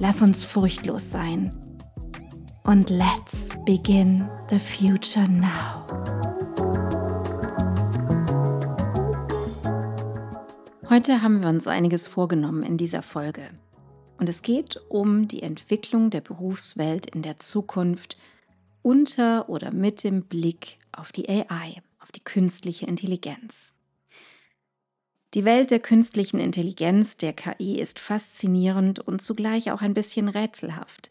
Lass uns furchtlos sein. Und let's begin the future now. Heute haben wir uns einiges vorgenommen in dieser Folge. Und es geht um die Entwicklung der Berufswelt in der Zukunft unter oder mit dem Blick auf die AI, auf die künstliche Intelligenz. Die Welt der künstlichen Intelligenz, der KI, ist faszinierend und zugleich auch ein bisschen rätselhaft.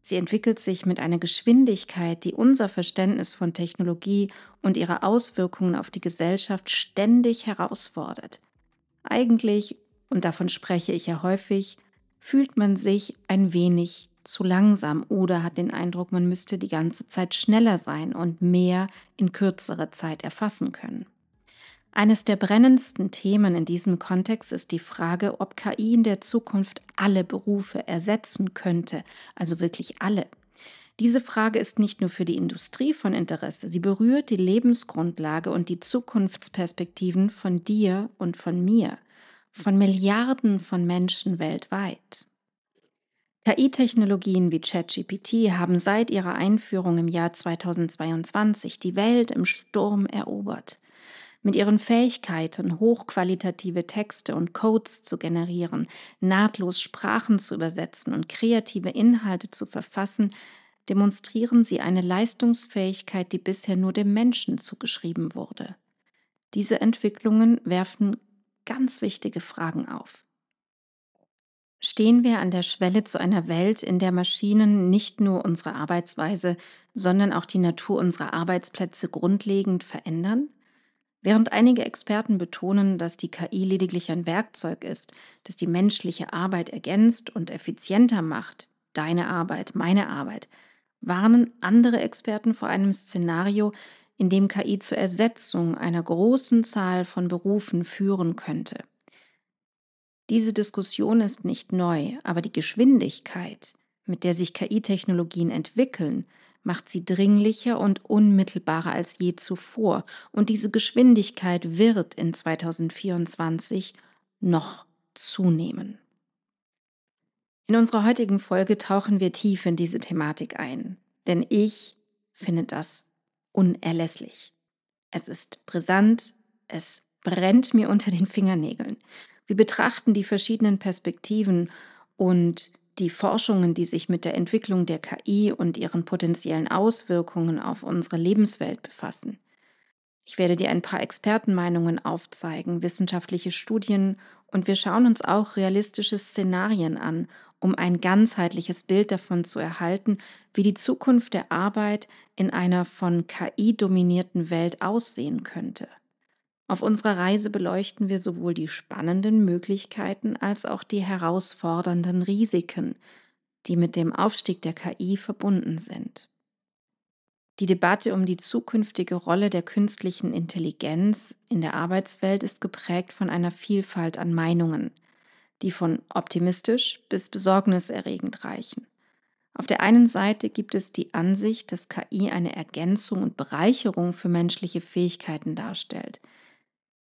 Sie entwickelt sich mit einer Geschwindigkeit, die unser Verständnis von Technologie und ihre Auswirkungen auf die Gesellschaft ständig herausfordert. Eigentlich, und davon spreche ich ja häufig, fühlt man sich ein wenig zu langsam oder hat den Eindruck, man müsste die ganze Zeit schneller sein und mehr in kürzerer Zeit erfassen können. Eines der brennendsten Themen in diesem Kontext ist die Frage, ob KI in der Zukunft alle Berufe ersetzen könnte, also wirklich alle. Diese Frage ist nicht nur für die Industrie von Interesse, sie berührt die Lebensgrundlage und die Zukunftsperspektiven von dir und von mir, von Milliarden von Menschen weltweit. KI-Technologien wie ChatGPT haben seit ihrer Einführung im Jahr 2022 die Welt im Sturm erobert. Mit ihren Fähigkeiten, hochqualitative Texte und Codes zu generieren, nahtlos Sprachen zu übersetzen und kreative Inhalte zu verfassen, demonstrieren sie eine Leistungsfähigkeit, die bisher nur dem Menschen zugeschrieben wurde. Diese Entwicklungen werfen ganz wichtige Fragen auf. Stehen wir an der Schwelle zu einer Welt, in der Maschinen nicht nur unsere Arbeitsweise, sondern auch die Natur unserer Arbeitsplätze grundlegend verändern? Während einige Experten betonen, dass die KI lediglich ein Werkzeug ist, das die menschliche Arbeit ergänzt und effizienter macht, deine Arbeit, meine Arbeit, warnen andere Experten vor einem Szenario, in dem KI zur Ersetzung einer großen Zahl von Berufen führen könnte. Diese Diskussion ist nicht neu, aber die Geschwindigkeit, mit der sich KI-Technologien entwickeln, macht sie dringlicher und unmittelbarer als je zuvor. Und diese Geschwindigkeit wird in 2024 noch zunehmen. In unserer heutigen Folge tauchen wir tief in diese Thematik ein, denn ich finde das unerlässlich. Es ist brisant, es brennt mir unter den Fingernägeln. Wir betrachten die verschiedenen Perspektiven und die Forschungen, die sich mit der Entwicklung der KI und ihren potenziellen Auswirkungen auf unsere Lebenswelt befassen. Ich werde dir ein paar Expertenmeinungen aufzeigen, wissenschaftliche Studien und wir schauen uns auch realistische Szenarien an, um ein ganzheitliches Bild davon zu erhalten, wie die Zukunft der Arbeit in einer von KI dominierten Welt aussehen könnte. Auf unserer Reise beleuchten wir sowohl die spannenden Möglichkeiten als auch die herausfordernden Risiken, die mit dem Aufstieg der KI verbunden sind. Die Debatte um die zukünftige Rolle der künstlichen Intelligenz in der Arbeitswelt ist geprägt von einer Vielfalt an Meinungen, die von optimistisch bis besorgniserregend reichen. Auf der einen Seite gibt es die Ansicht, dass KI eine Ergänzung und Bereicherung für menschliche Fähigkeiten darstellt –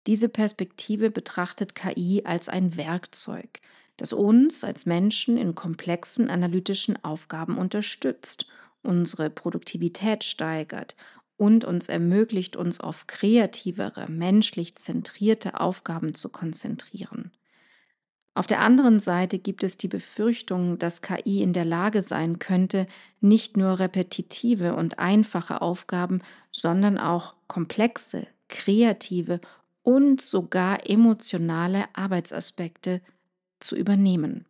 diese Perspektive betrachtet KI als ein Werkzeug, das uns als Menschen in komplexen analytischen Aufgaben unterstützt, unsere Produktivität steigert und uns ermöglicht, uns auf kreativere, menschlich zentrierte Aufgaben zu konzentrieren. Auf der anderen Seite gibt es die Befürchtung, dass KI in der Lage sein könnte, nicht nur repetitive und einfache Aufgaben, sondern auch komplexe, kreative und sogar emotionale Arbeitsaspekte zu übernehmen.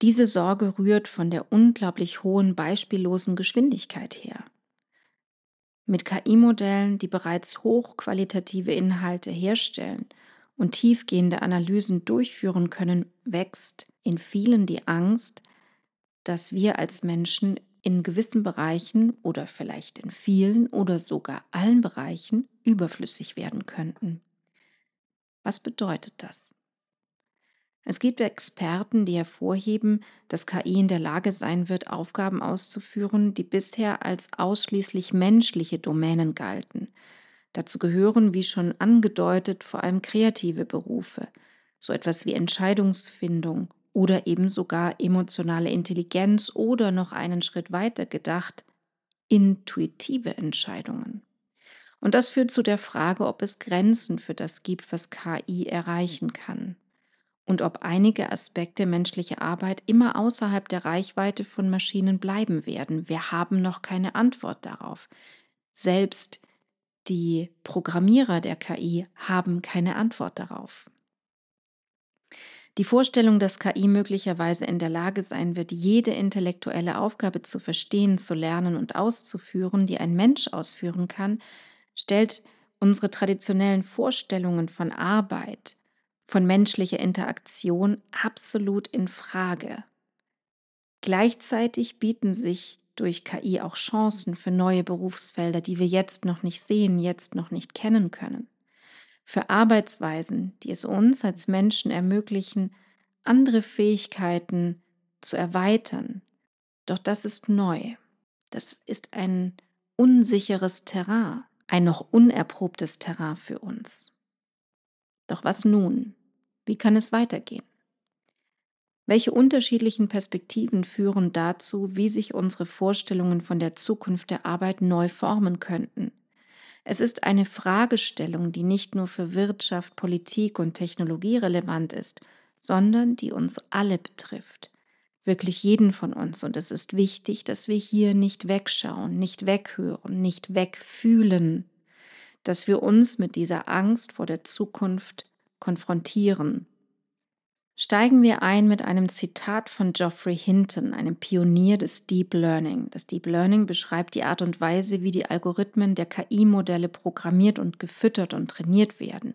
Diese Sorge rührt von der unglaublich hohen beispiellosen Geschwindigkeit her. Mit KI-Modellen, die bereits hochqualitative Inhalte herstellen und tiefgehende Analysen durchführen können, wächst in vielen die Angst, dass wir als Menschen in gewissen Bereichen oder vielleicht in vielen oder sogar allen Bereichen überflüssig werden könnten. Was bedeutet das? Es gibt Experten, die hervorheben, dass KI in der Lage sein wird, Aufgaben auszuführen, die bisher als ausschließlich menschliche Domänen galten, Dazu gehören, wie schon angedeutet, vor allem kreative Berufe, so etwas wie Entscheidungsfindung oder eben sogar emotionale Intelligenz oder noch einen Schritt weiter gedacht, intuitive Entscheidungen. Und das führt zu der Frage, ob es Grenzen für das gibt, was KI erreichen kann und ob einige Aspekte menschlicher Arbeit immer außerhalb der Reichweite von Maschinen bleiben werden. Wir haben noch keine Antwort darauf. Selbst die Programmierer der KI haben keine Antwort darauf. Die Vorstellung, dass KI möglicherweise in der Lage sein wird, jede intellektuelle Aufgabe zu verstehen, zu lernen und auszuführen, die ein Mensch ausführen kann, stellt unsere traditionellen Vorstellungen von Arbeit, von menschlicher Interaktion absolut in Frage. Gleichzeitig bieten sich durch KI auch Chancen für neue Berufsfelder, die wir jetzt noch nicht sehen, jetzt noch nicht kennen können. Für Arbeitsweisen, die es uns als Menschen ermöglichen, andere Fähigkeiten zu erweitern. Doch das ist neu. Das ist ein unsicheres Terrain, ein noch unerprobtes Terrain für uns. Doch was nun? Wie kann es weitergehen? Welche unterschiedlichen Perspektiven führen dazu, wie sich unsere Vorstellungen von der Zukunft der Arbeit neu formen könnten? Es ist eine Fragestellung, die nicht nur für Wirtschaft, Politik und Technologie relevant ist, sondern die uns alle betrifft. Wirklich jeden von uns. Und es ist wichtig, dass wir hier nicht wegschauen, nicht weghören, nicht wegfühlen, dass wir uns mit dieser Angst vor der Zukunft konfrontieren Steigen wir ein mit einem Zitat von Geoffrey Hinton, einem Pionier des Deep Learning. Das Deep Learning beschreibt die Art und Weise, wie die Algorithmen der KI-Modelle programmiert und gefüttert und trainiert werden.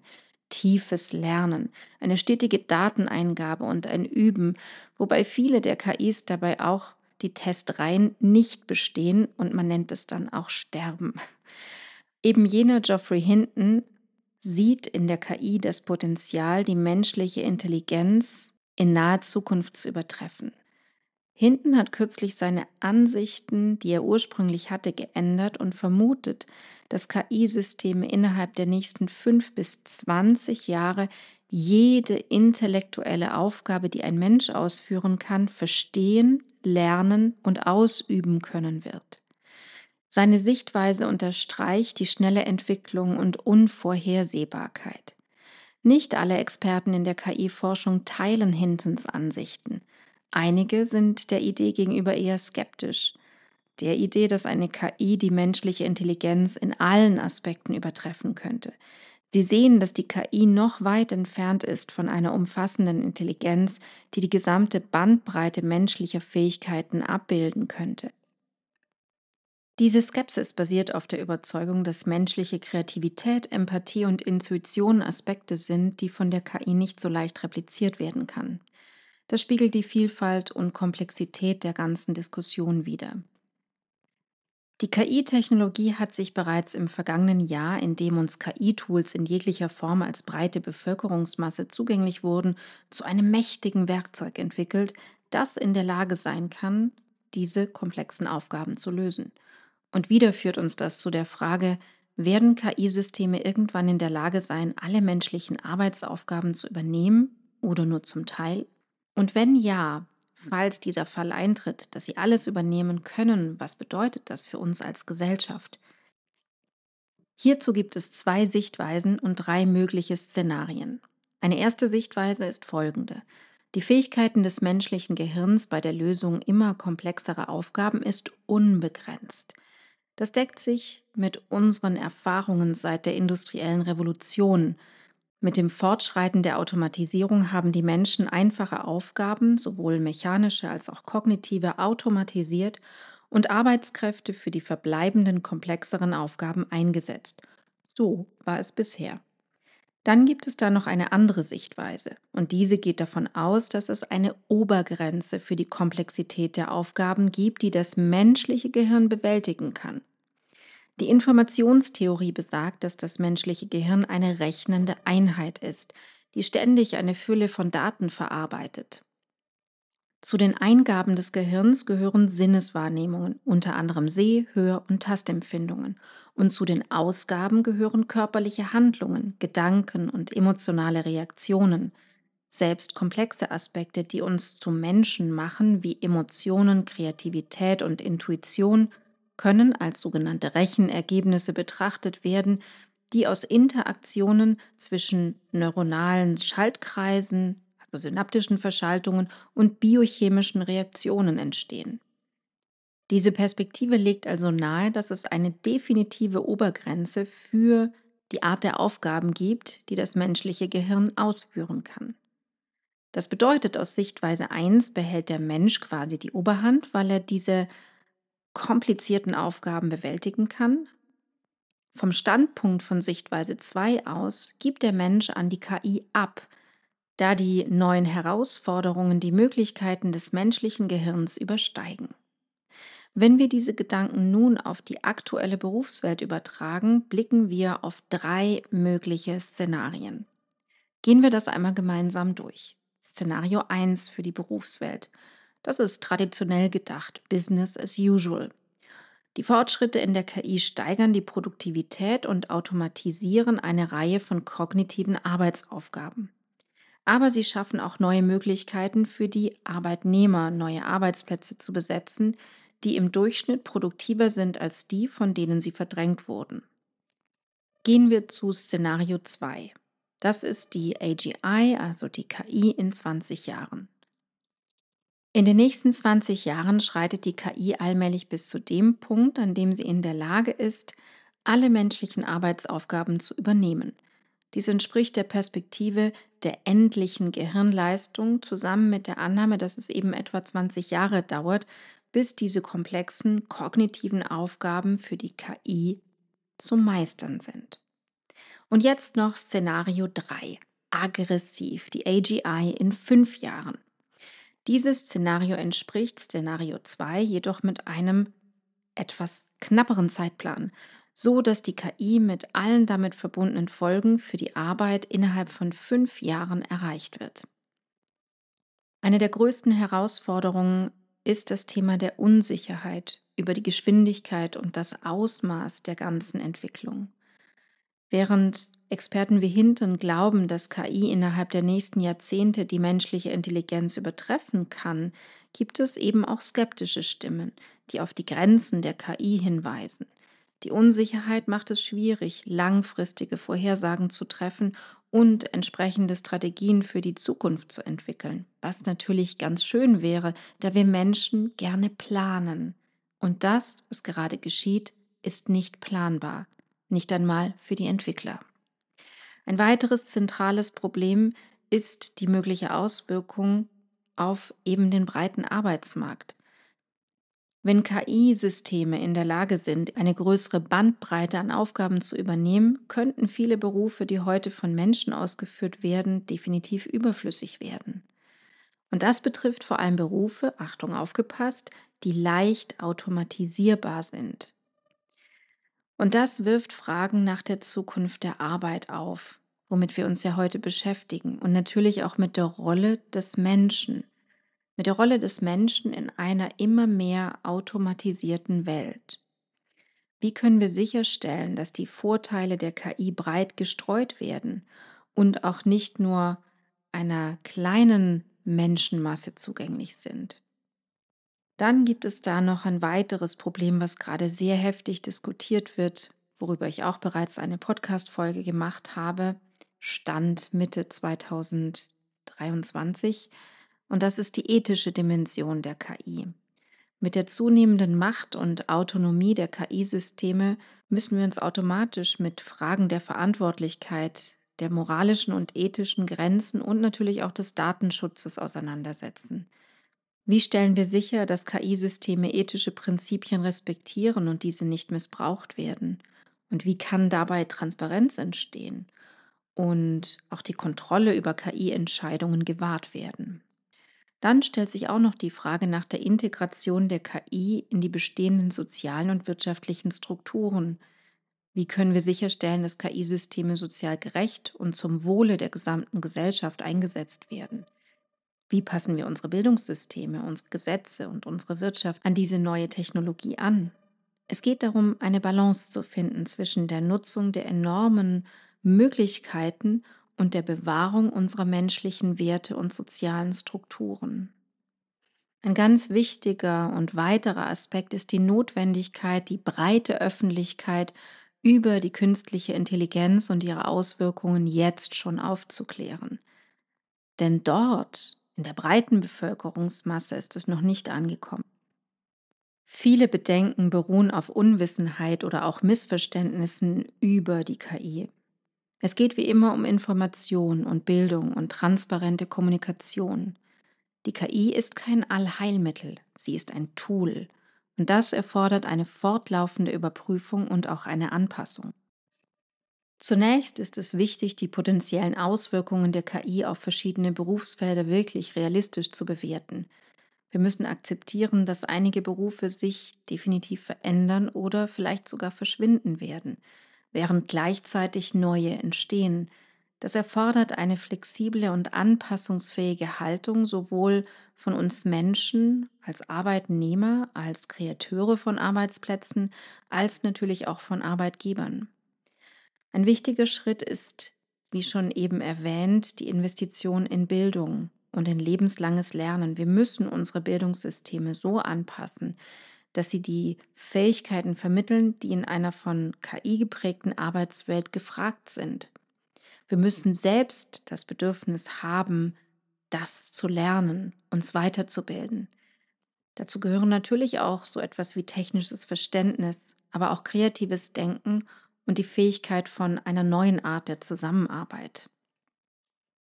Tiefes Lernen, eine stetige Dateneingabe und ein Üben, wobei viele der KIs dabei auch die Testreihen nicht bestehen und man nennt es dann auch Sterben. Eben jener Geoffrey Hinton sieht in der KI das Potenzial, die menschliche Intelligenz in naher Zukunft zu übertreffen. Hinton hat kürzlich seine Ansichten, die er ursprünglich hatte, geändert und vermutet, dass KI-Systeme innerhalb der nächsten fünf bis zwanzig Jahre jede intellektuelle Aufgabe, die ein Mensch ausführen kann, verstehen, lernen und ausüben können wird. Seine Sichtweise unterstreicht die schnelle Entwicklung und Unvorhersehbarkeit. Nicht alle Experten in der KI-Forschung teilen Hintons Ansichten. Einige sind der Idee gegenüber eher skeptisch. Der Idee, dass eine KI die menschliche Intelligenz in allen Aspekten übertreffen könnte. Sie sehen, dass die KI noch weit entfernt ist von einer umfassenden Intelligenz, die die gesamte Bandbreite menschlicher Fähigkeiten abbilden könnte. Diese Skepsis basiert auf der Überzeugung, dass menschliche Kreativität, Empathie und Intuition Aspekte sind, die von der KI nicht so leicht repliziert werden kann. Das spiegelt die Vielfalt und Komplexität der ganzen Diskussion wider. Die KI-Technologie hat sich bereits im vergangenen Jahr, in dem uns KI-Tools in jeglicher Form als breite Bevölkerungsmasse zugänglich wurden, zu einem mächtigen Werkzeug entwickelt, das in der Lage sein kann, diese komplexen Aufgaben zu lösen. Und wieder führt uns das zu der Frage, werden KI-Systeme irgendwann in der Lage sein, alle menschlichen Arbeitsaufgaben zu übernehmen oder nur zum Teil? Und wenn ja, falls dieser Fall eintritt, dass sie alles übernehmen können, was bedeutet das für uns als Gesellschaft? Hierzu gibt es zwei Sichtweisen und drei mögliche Szenarien. Eine erste Sichtweise ist folgende. Die Fähigkeiten des menschlichen Gehirns bei der Lösung immer komplexerer Aufgaben ist unbegrenzt. Das deckt sich mit unseren Erfahrungen seit der industriellen Revolution. Mit dem Fortschreiten der Automatisierung haben die Menschen einfache Aufgaben, sowohl mechanische als auch kognitive, automatisiert und Arbeitskräfte für die verbleibenden komplexeren Aufgaben eingesetzt. So war es bisher. Dann gibt es da noch eine andere Sichtweise und diese geht davon aus, dass es eine Obergrenze für die Komplexität der Aufgaben gibt, die das menschliche Gehirn bewältigen kann. Die Informationstheorie besagt, dass das menschliche Gehirn eine rechnende Einheit ist, die ständig eine Fülle von Daten verarbeitet. Zu den Eingaben des Gehirns gehören Sinneswahrnehmungen, unter anderem Seh-, Hör- und Tastempfindungen. Und zu den Ausgaben gehören körperliche Handlungen, Gedanken und emotionale Reaktionen. Selbst komplexe Aspekte, die uns zu Menschen machen, wie Emotionen, Kreativität und Intuition, können als sogenannte Rechenergebnisse betrachtet werden, die aus Interaktionen zwischen neuronalen Schaltkreisen, also synaptischen Verschaltungen und biochemischen Reaktionen entstehen. Diese Perspektive legt also nahe, dass es eine definitive Obergrenze für die Art der Aufgaben gibt, die das menschliche Gehirn ausführen kann. Das bedeutet, aus Sichtweise 1 behält der Mensch quasi die Oberhand, weil er diese komplizierten Aufgaben bewältigen kann. Vom Standpunkt von Sichtweise 2 aus gibt der Mensch an die KI ab, da die neuen Herausforderungen die Möglichkeiten des menschlichen Gehirns übersteigen. Wenn wir diese Gedanken nun auf die aktuelle Berufswelt übertragen, blicken wir auf drei mögliche Szenarien. Gehen wir das einmal gemeinsam durch. Szenario 1 für die Berufswelt. Das ist traditionell gedacht, Business as usual. Die Fortschritte in der KI steigern die Produktivität und automatisieren eine Reihe von kognitiven Arbeitsaufgaben aber sie schaffen auch neue Möglichkeiten für die Arbeitnehmer, neue Arbeitsplätze zu besetzen, die im Durchschnitt produktiver sind als die, von denen sie verdrängt wurden. Gehen wir zu Szenario 2. Das ist die AGI, also die KI in 20 Jahren. In den nächsten 20 Jahren schreitet die KI allmählich bis zu dem Punkt, an dem sie in der Lage ist, alle menschlichen Arbeitsaufgaben zu übernehmen. Dies entspricht der Perspektive der endlichen Gehirnleistung zusammen mit der Annahme, dass es eben etwa 20 Jahre dauert, bis diese komplexen kognitiven Aufgaben für die KI zu meistern sind. Und jetzt noch Szenario 3, aggressiv, die AGI in fünf Jahren. Dieses Szenario entspricht Szenario 2 jedoch mit einem etwas knapperen Zeitplan, so dass die KI mit allen damit verbundenen Folgen für die Arbeit innerhalb von fünf Jahren erreicht wird. Eine der größten Herausforderungen ist das Thema der Unsicherheit über die Geschwindigkeit und das Ausmaß der ganzen Entwicklung. Während Experten wie Hinton glauben, dass KI innerhalb der nächsten Jahrzehnte die menschliche Intelligenz übertreffen kann, gibt es eben auch skeptische Stimmen, die auf die Grenzen der KI hinweisen. Die Unsicherheit macht es schwierig, langfristige Vorhersagen zu treffen und entsprechende Strategien für die Zukunft zu entwickeln, was natürlich ganz schön wäre, da wir Menschen gerne planen. Und das, was gerade geschieht, ist nicht planbar, nicht einmal für die Entwickler. Ein weiteres zentrales Problem ist die mögliche Auswirkung auf eben den breiten Arbeitsmarkt. Wenn KI-Systeme in der Lage sind, eine größere Bandbreite an Aufgaben zu übernehmen, könnten viele Berufe, die heute von Menschen ausgeführt werden, definitiv überflüssig werden. Und das betrifft vor allem Berufe, Achtung aufgepasst, die leicht automatisierbar sind. Und das wirft Fragen nach der Zukunft der Arbeit auf, womit wir uns ja heute beschäftigen und natürlich auch mit der Rolle des Menschen mit der Rolle des Menschen in einer immer mehr automatisierten Welt. Wie können wir sicherstellen, dass die Vorteile der KI breit gestreut werden und auch nicht nur einer kleinen Menschenmasse zugänglich sind? Dann gibt es da noch ein weiteres Problem, was gerade sehr heftig diskutiert wird, worüber ich auch bereits eine Podcast-Folge gemacht habe, Stand Mitte 2023. Und das ist die ethische Dimension der KI. Mit der zunehmenden Macht und Autonomie der KI-Systeme müssen wir uns automatisch mit Fragen der Verantwortlichkeit, der moralischen und ethischen Grenzen und natürlich auch des Datenschutzes auseinandersetzen. Wie stellen wir sicher, dass KI-Systeme ethische Prinzipien respektieren und diese nicht missbraucht werden? Und wie kann dabei Transparenz entstehen und auch die Kontrolle über KI-Entscheidungen gewahrt werden? Dann stellt sich auch noch die Frage nach der Integration der KI in die bestehenden sozialen und wirtschaftlichen Strukturen. Wie können wir sicherstellen, dass KI-Systeme sozial gerecht und zum Wohle der gesamten Gesellschaft eingesetzt werden? Wie passen wir unsere Bildungssysteme, unsere Gesetze und unsere Wirtschaft an diese neue Technologie an? Es geht darum, eine Balance zu finden zwischen der Nutzung der enormen Möglichkeiten und der Bewahrung unserer menschlichen Werte und sozialen Strukturen. Ein ganz wichtiger und weiterer Aspekt ist die Notwendigkeit, die breite Öffentlichkeit über die künstliche Intelligenz und ihre Auswirkungen jetzt schon aufzuklären. Denn dort, in der breiten Bevölkerungsmasse, ist es noch nicht angekommen. Viele Bedenken beruhen auf Unwissenheit oder auch Missverständnissen über die KI. Es geht wie immer um Information und Bildung und transparente Kommunikation. Die KI ist kein Allheilmittel, sie ist ein Tool und das erfordert eine fortlaufende Überprüfung und auch eine Anpassung. Zunächst ist es wichtig, die potenziellen Auswirkungen der KI auf verschiedene Berufsfelder wirklich realistisch zu bewerten. Wir müssen akzeptieren, dass einige Berufe sich definitiv verändern oder vielleicht sogar verschwinden werden während gleichzeitig neue entstehen. Das erfordert eine flexible und anpassungsfähige Haltung sowohl von uns Menschen als Arbeitnehmer, als Kreateure von Arbeitsplätzen, als natürlich auch von Arbeitgebern. Ein wichtiger Schritt ist, wie schon eben erwähnt, die Investition in Bildung und in lebenslanges Lernen. Wir müssen unsere Bildungssysteme so anpassen, dass sie die Fähigkeiten vermitteln, die in einer von KI geprägten Arbeitswelt gefragt sind. Wir müssen selbst das Bedürfnis haben, das zu lernen, uns weiterzubilden. Dazu gehören natürlich auch so etwas wie technisches Verständnis, aber auch kreatives Denken und die Fähigkeit von einer neuen Art der Zusammenarbeit.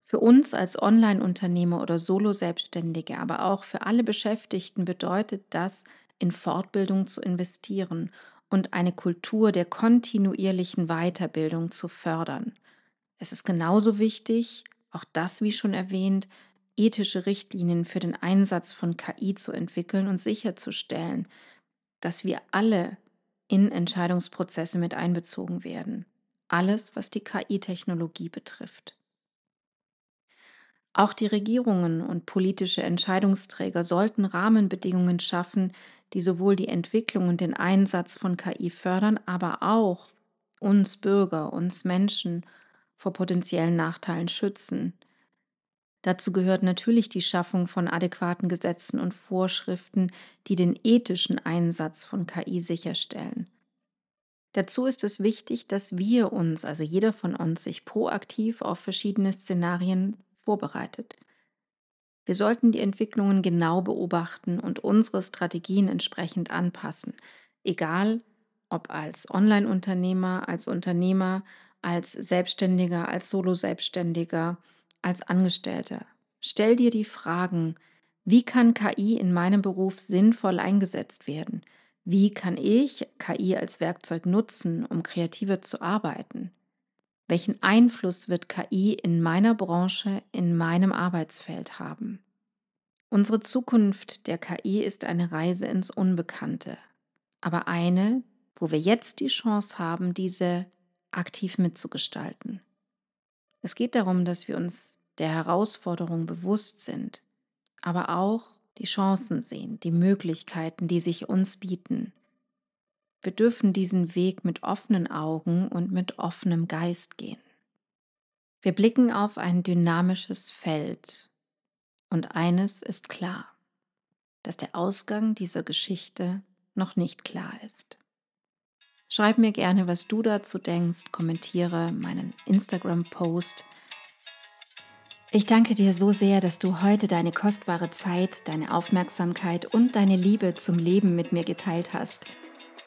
Für uns als Online-Unternehmer oder Solo-Selbstständige, aber auch für alle Beschäftigten bedeutet das, in Fortbildung zu investieren und eine Kultur der kontinuierlichen Weiterbildung zu fördern. Es ist genauso wichtig, auch das wie schon erwähnt, ethische Richtlinien für den Einsatz von KI zu entwickeln und sicherzustellen, dass wir alle in Entscheidungsprozesse mit einbezogen werden. Alles, was die KI-Technologie betrifft. Auch die Regierungen und politische Entscheidungsträger sollten Rahmenbedingungen schaffen, die sowohl die Entwicklung und den Einsatz von KI fördern, aber auch uns Bürger, uns Menschen vor potenziellen Nachteilen schützen. Dazu gehört natürlich die Schaffung von adäquaten Gesetzen und Vorschriften, die den ethischen Einsatz von KI sicherstellen. Dazu ist es wichtig, dass wir uns, also jeder von uns, sich proaktiv auf verschiedene Szenarien vorbereitet. Wir sollten die Entwicklungen genau beobachten und unsere Strategien entsprechend anpassen, egal ob als Online-Unternehmer, als Unternehmer, als Selbstständiger, als Solo-Selbstständiger, als Angestellter. Stell dir die Fragen, wie kann KI in meinem Beruf sinnvoll eingesetzt werden? Wie kann ich KI als Werkzeug nutzen, um kreativer zu arbeiten? Welchen Einfluss wird KI in meiner Branche, in meinem Arbeitsfeld haben? Unsere Zukunft der KI ist eine Reise ins Unbekannte, aber eine, wo wir jetzt die Chance haben, diese aktiv mitzugestalten. Es geht darum, dass wir uns der Herausforderung bewusst sind, aber auch die Chancen sehen, die Möglichkeiten, die sich uns bieten, wir dürfen diesen Weg mit offenen Augen und mit offenem Geist gehen. Wir blicken auf ein dynamisches Feld und eines ist klar, dass der Ausgang dieser Geschichte noch nicht klar ist. Schreib mir gerne, was du dazu denkst, kommentiere meinen Instagram-Post. Ich danke dir so sehr, dass du heute deine kostbare Zeit, deine Aufmerksamkeit und deine Liebe zum Leben mit mir geteilt hast.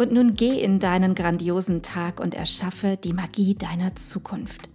Und nun geh in deinen grandiosen Tag und erschaffe die Magie deiner Zukunft.